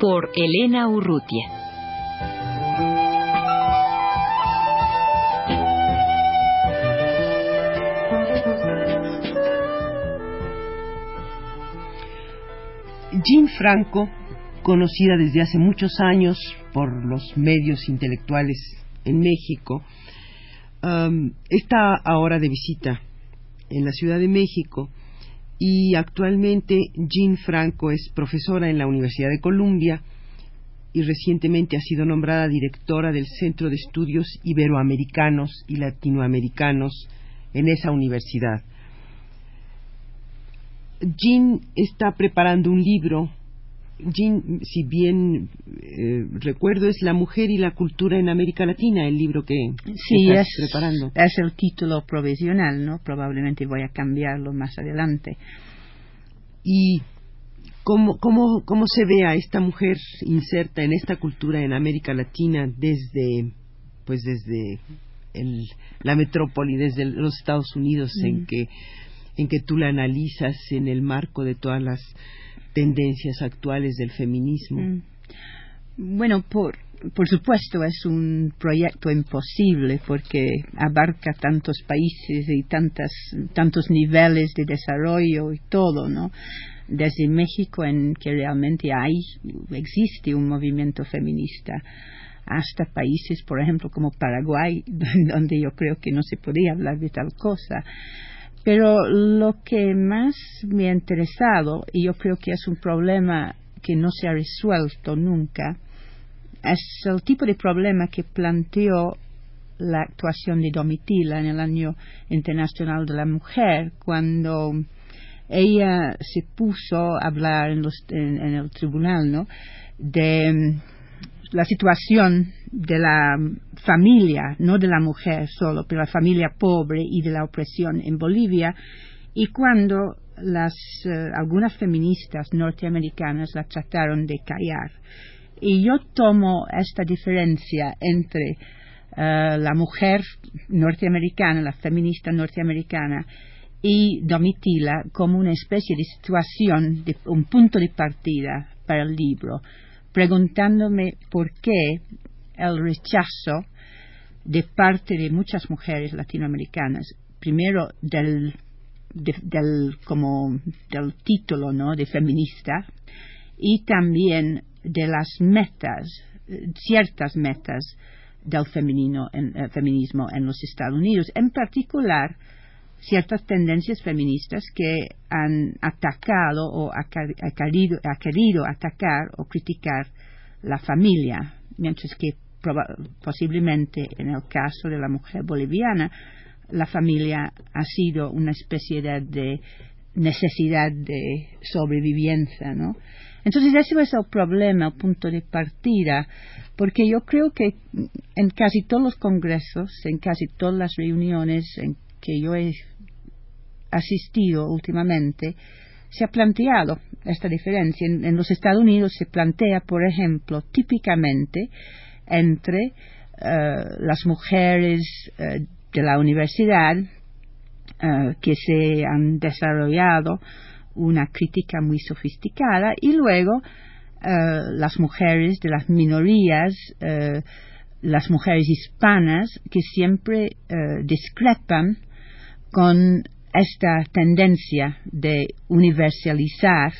Por Elena Urrutia. Jean Franco, conocida desde hace muchos años por los medios intelectuales en México, está ahora de visita en la Ciudad de México y actualmente Jean Franco es profesora en la Universidad de Columbia y recientemente ha sido nombrada directora del Centro de Estudios Iberoamericanos y Latinoamericanos en esa universidad. Jean está preparando un libro Jean, si bien eh, recuerdo, es La mujer y la cultura en América Latina, el libro que sí, estás es, preparando. Es el título provisional, ¿no? Probablemente voy a cambiarlo más adelante. ¿Y cómo, cómo, cómo se ve a esta mujer inserta en esta cultura en América Latina desde, pues desde el, la metrópoli, desde los Estados Unidos, en, que, en que tú la analizas en el marco de todas las tendencias actuales del feminismo? Mm. Bueno, por, por supuesto es un proyecto imposible porque abarca tantos países y tantas, tantos niveles de desarrollo y todo, ¿no? Desde México en que realmente hay, existe un movimiento feminista hasta países, por ejemplo, como Paraguay, donde yo creo que no se podía hablar de tal cosa. Pero lo que más me ha interesado, y yo creo que es un problema que no se ha resuelto nunca, es el tipo de problema que planteó la actuación de Domitila en el Año Internacional de la Mujer, cuando ella se puso a hablar en, en el tribunal ¿no? de la situación de la familia, no de la mujer solo, pero la familia pobre y de la opresión en Bolivia, y cuando las, eh, algunas feministas norteamericanas la trataron de callar. Y yo tomo esta diferencia entre eh, la mujer norteamericana, la feminista norteamericana, y Domitila como una especie de situación, un punto de partida para el libro preguntándome por qué el rechazo de parte de muchas mujeres latinoamericanas, primero del, del, como del título ¿no? de feminista y también de las metas, ciertas metas del femenino, eh, feminismo en los Estados Unidos, en particular ciertas tendencias feministas que han atacado o ha querido, ha querido atacar o criticar la familia, mientras que posiblemente en el caso de la mujer boliviana la familia ha sido una especie de, necesidad de sobrevivencia, ¿no? Entonces ese es el problema, el punto de partida, porque yo creo que en casi todos los congresos, en casi todas las reuniones en que yo he asistido últimamente, se ha planteado esta diferencia. En, los Estados Unidos se plantea, por ejemplo, típicamente entre eh, las mujeres eh, de la universidad eh, que se han desarrollado una crítica muy sofisticada y luego las mujeres de las minorías las mujeres hispanas que siempre discrepan con esta tendencia de universalizar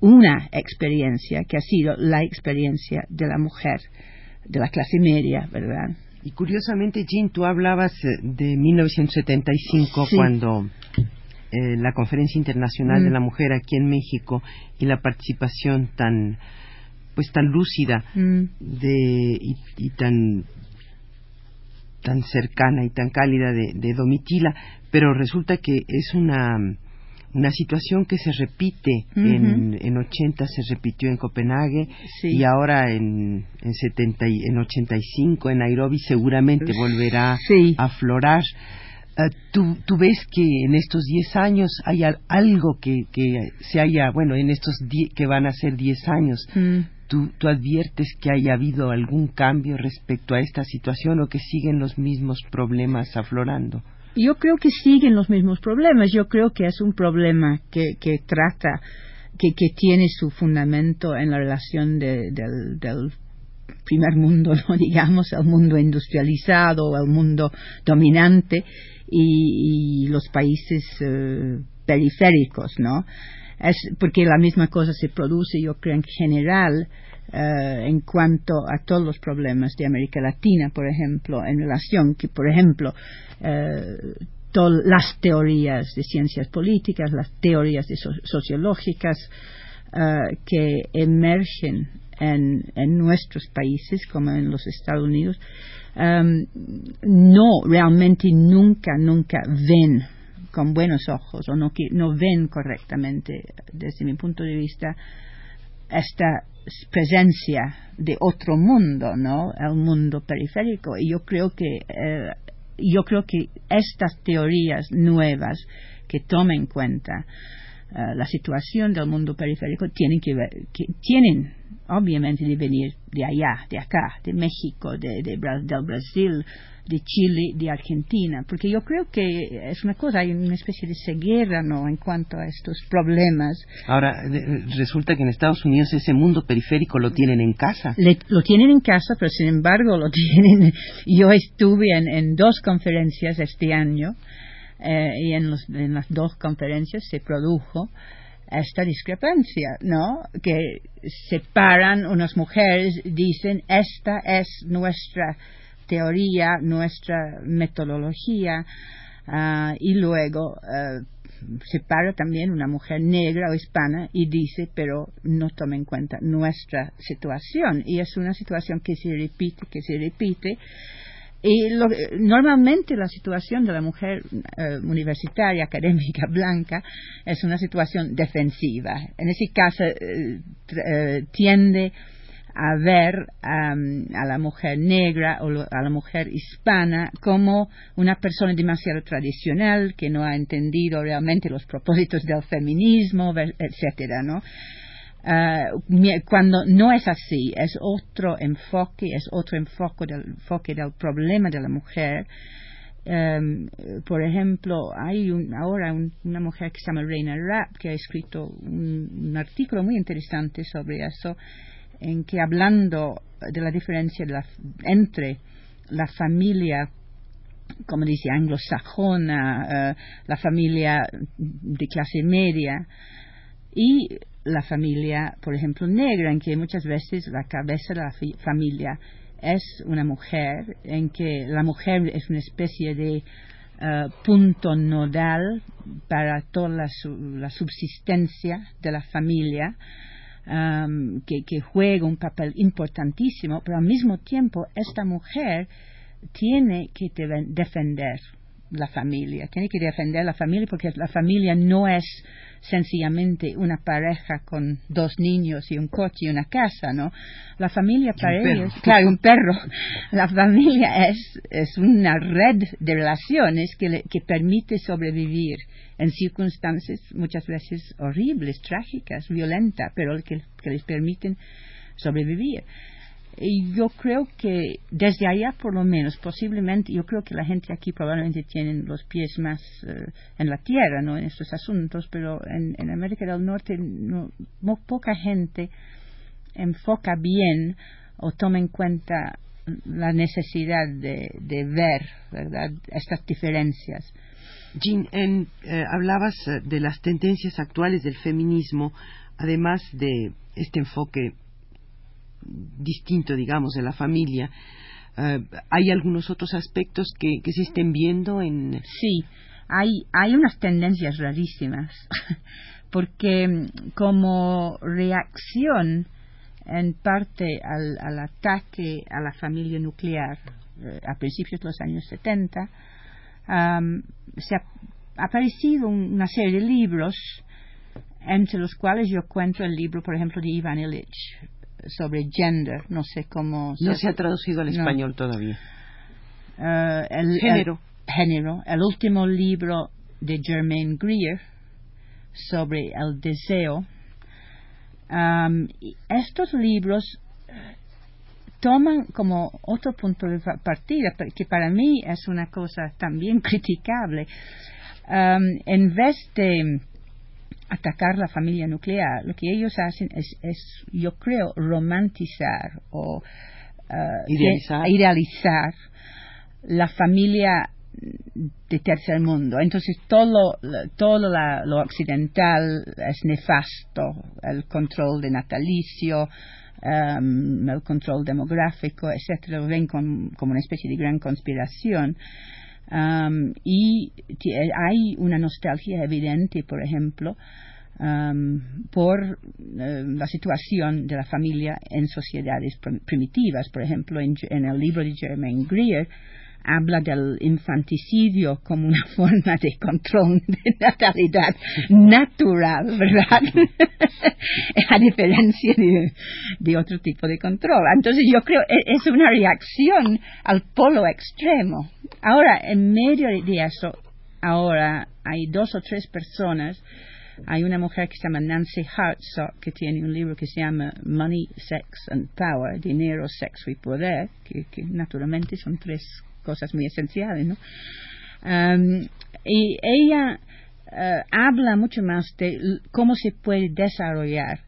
una experiencia que ha sido la experiencia de la mujer de la clase media, ¿verdad? Y curiosamente, Jean, tú hablabas eh, de 1975 cuando eh, la Conferencia Internacional de mm. la Mujer aquí en México y la participación tan pues tan lúcida mm. de y tan tan cercana y tan cálida de, Domitila, pero resulta que es una una situación que se repite en, en 80 se repitió en Copenhague y ahora en en 70 y, en 85 en Nairobi seguramente volverá a aflorar eh, ¿tú, ¿tú, ves que en estos 10 años hay algo que, que se haya, bueno, en estos que van a ser 10 años, mm. ¿Tú, ¿tú adviertes que haya habido algún cambio respecto a esta situación o que siguen los mismos problemas aflorando? Yo creo que siguen los mismos problemas. Yo creo que es un problema que, que trata, que, que tiene su fundamento en la relación del, del primer mundo, ¿no? digamos, el mundo industrializado, el mundo dominante y, los países eh, periféricos, ¿no? Es porque la misma cosa se produce, yo creo, en general eh, en cuanto a todos los problemas de América Latina, por ejemplo, en relación que, por ejemplo, eh, las teorías de ciencias políticas, las teorías sociológicas eh, que emergen en, en, nuestros países, como en los Estados Unidos, em, no realmente nunca, nunca ven con buenos ojos o no, no ven correctamente, desde mi punto de vista, esta presencia de otro mundo, ¿no? El mundo periférico. Y yo creo que eh, yo creo que estas teorías nuevas que tomen en cuenta eh, la situación del mundo periférico tienen que ver, que tienen obviamente de venir de allá, de acá, de México, de, del Brasil, de Chile, de Argentina, porque yo creo que es una cosa, hay una especie de ceguera, ¿no?, en cuanto a estos problemas. Ahora, resulta que en Estados Unidos ese mundo periférico lo tienen en casa. lo tienen en casa, pero sin embargo lo tienen. Yo estuve en, dos conferencias este año eh, y en, en las dos conferencias se produjo esta discrepancia, ¿no? Que separan unas mujeres, dicen, esta es nuestra teoría, nuestra metodología, ah, y luego uh, separa también una mujer negra o hispana y dice, pero no toma en cuenta nuestra situación. Y es una situación que se repite, que se repite. Y normalmente la situación de la mujer eh, universitaria, académica, blanca, es una situación defensiva. En ese caso, eh, tiende a ver a la mujer negra o a la mujer hispana como una persona demasiado tradicional que no ha entendido realmente los propósitos del feminismo, etcétera, ¿no? Ah, cuando no es así, es otro enfoque, es otro enfoque del, enfoque del problema de la mujer. Em, por ejemplo, hay ahora una mujer que se llama Reina Rapp que ha escrito un artículo muy interesante sobre eso en que hablando de la diferencia entre la familia como dice anglosajona, eh, la familia de clase media y la familia, por ejemplo, negra, en que muchas veces la cabeza de la familia es una mujer, en que la mujer es una especie de eh, punto nodal para toda la subsistencia de la familia que, que juega un papel importantísimo, pero al mismo tiempo esta mujer tiene que defender la familia, tiene que defender la familia porque la familia no es sencillamente una pareja con dos niños y un coche y una casa, ¿no? La familia para ellos, claro, un perro. La familia es, es una red de relaciones que, le, que permite sobrevivir en circunstancias muchas veces horribles, trágicas, violentas, pero que, que les permiten sobrevivir. Y yo creo que desde allá, por lo menos, posiblemente, yo creo que la gente aquí probablemente tiene los pies más eh, en la tierra, ¿no? En estos asuntos, pero en, en América del Norte no, poca gente enfoca bien o toma en cuenta la necesidad de, de ver, ¿verdad?, estas diferencias. Jean, en, eh, hablabas eh, de las tendencias actuales del feminismo, además de este enfoque distinto, digamos, de la familia. Eh, ¿Hay algunos otros aspectos que, se estén viendo en...? Sí, hay, hay unas tendencias rarísimas, porque mm, como reacción en parte al, ataque a la familia nuclear a principios de los años 70, se ha aparecido una serie de libros, entre los cuales yo cuento el libro, por ejemplo, de Ivan Illich sobre gender, no sé cómo... No se, ha traducido al español todavía. Eh, el, género. género. El último libro de Germaine Greer sobre el deseo. estos libros toman como otro punto de partida, que para mí es una cosa también criticable. en vez de atacar la familia nuclear, lo que ellos hacen es, yo creo, romantizar o uh, idealizar. la familia de tercer mundo. Entonces todo, todo lo occidental es nefasto, el control de natalicio, um, el control demográfico, etcétera, lo ven como una especie de gran conspiración. Um, y hay una nostalgia evidente, por ejemplo, um, por uh, la situación de la familia en sociedades primitivas. Por ejemplo, en, en el libro de Jermaine Greer, habla del infanticidio como una forma de control de natalidad natural, ¿verdad? a diferencia de, otro tipo de control. Entonces yo creo que es una reacción al polo extremo. Ahora, en medio de eso, ahora hay dos o tres personas hay una mujer que se llama Nancy Hartsock que tiene un libro que se llama Money, Sex and Power, Dinero, Sexo y Poder, que naturalmente son tres cosas muy esenciales, ¿no? y ella eh, habla mucho más de cómo se puede desarrollar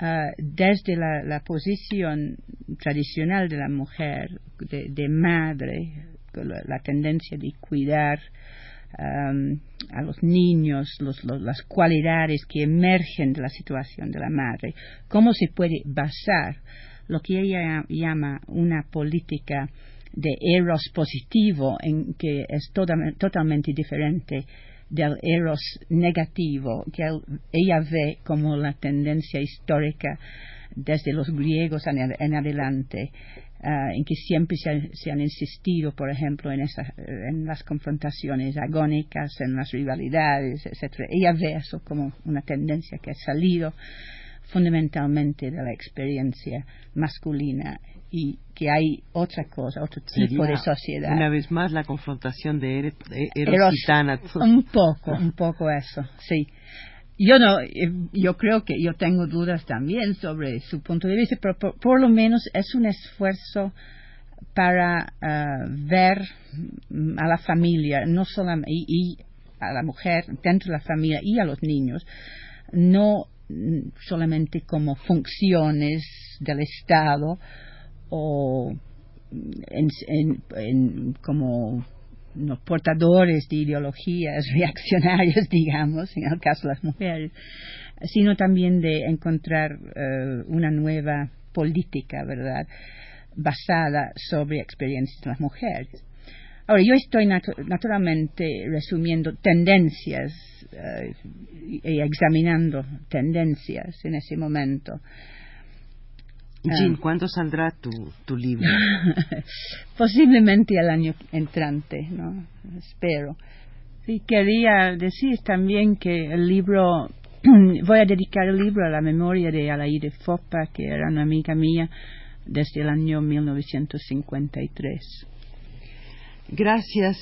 eh, desde la, posición tradicional de la mujer, de, madre, la, tendencia de cuidar a los niños, las cualidades que emergen de la situación de la madre, cómo se puede basar lo que ella llama una política de eros positivo, en que es totalmente diferente del eros negativo, que ella ve como la tendencia histórica desde los griegos en, adelante, ah, en que siempre se, han insistido, por ejemplo, en, en las confrontaciones agónicas, en las rivalidades, etc. Ella ve eso como una tendencia que ha salido fundamentalmente de la experiencia masculina y que hay otra cosa, otro tipo de sociedad. Una vez más la confrontación de Eros, y Un poco, un poco eso, sí. Yo no, eh, yo creo que yo tengo dudas también sobre su punto de vista, pero por, lo menos es un esfuerzo para ah, ver a la familia, no solamente y a la mujer dentro de la familia y a los niños, no solamente como funciones del Estado o en, como portadores de ideologías reaccionarias, digamos, en el caso de las mujeres, sino también de encontrar eh, una nueva política, ¿verdad?, basada sobre experiencias de las mujeres. Ahora, yo estoy naturalmente resumiendo tendencias eh, y examinando tendencias en ese momento. Jean, ah. ¿cuándo saldrá tu, tu libro? Posiblemente el año entrante, ¿no? Espero. Sí, quería decir también que el libro, voy a dedicar el libro a la memoria de Alaide Fopa, que era una amiga mía desde el año 1953. Gracias,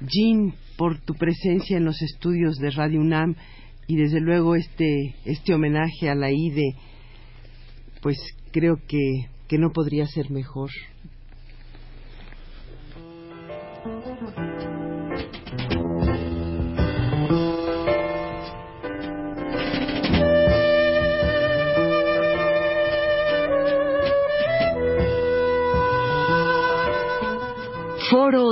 Jean, por tu presencia en los estudios de Radio UNAM y desde luego este, este homenaje a la IDE, pues creo que, que no podría ser mejor.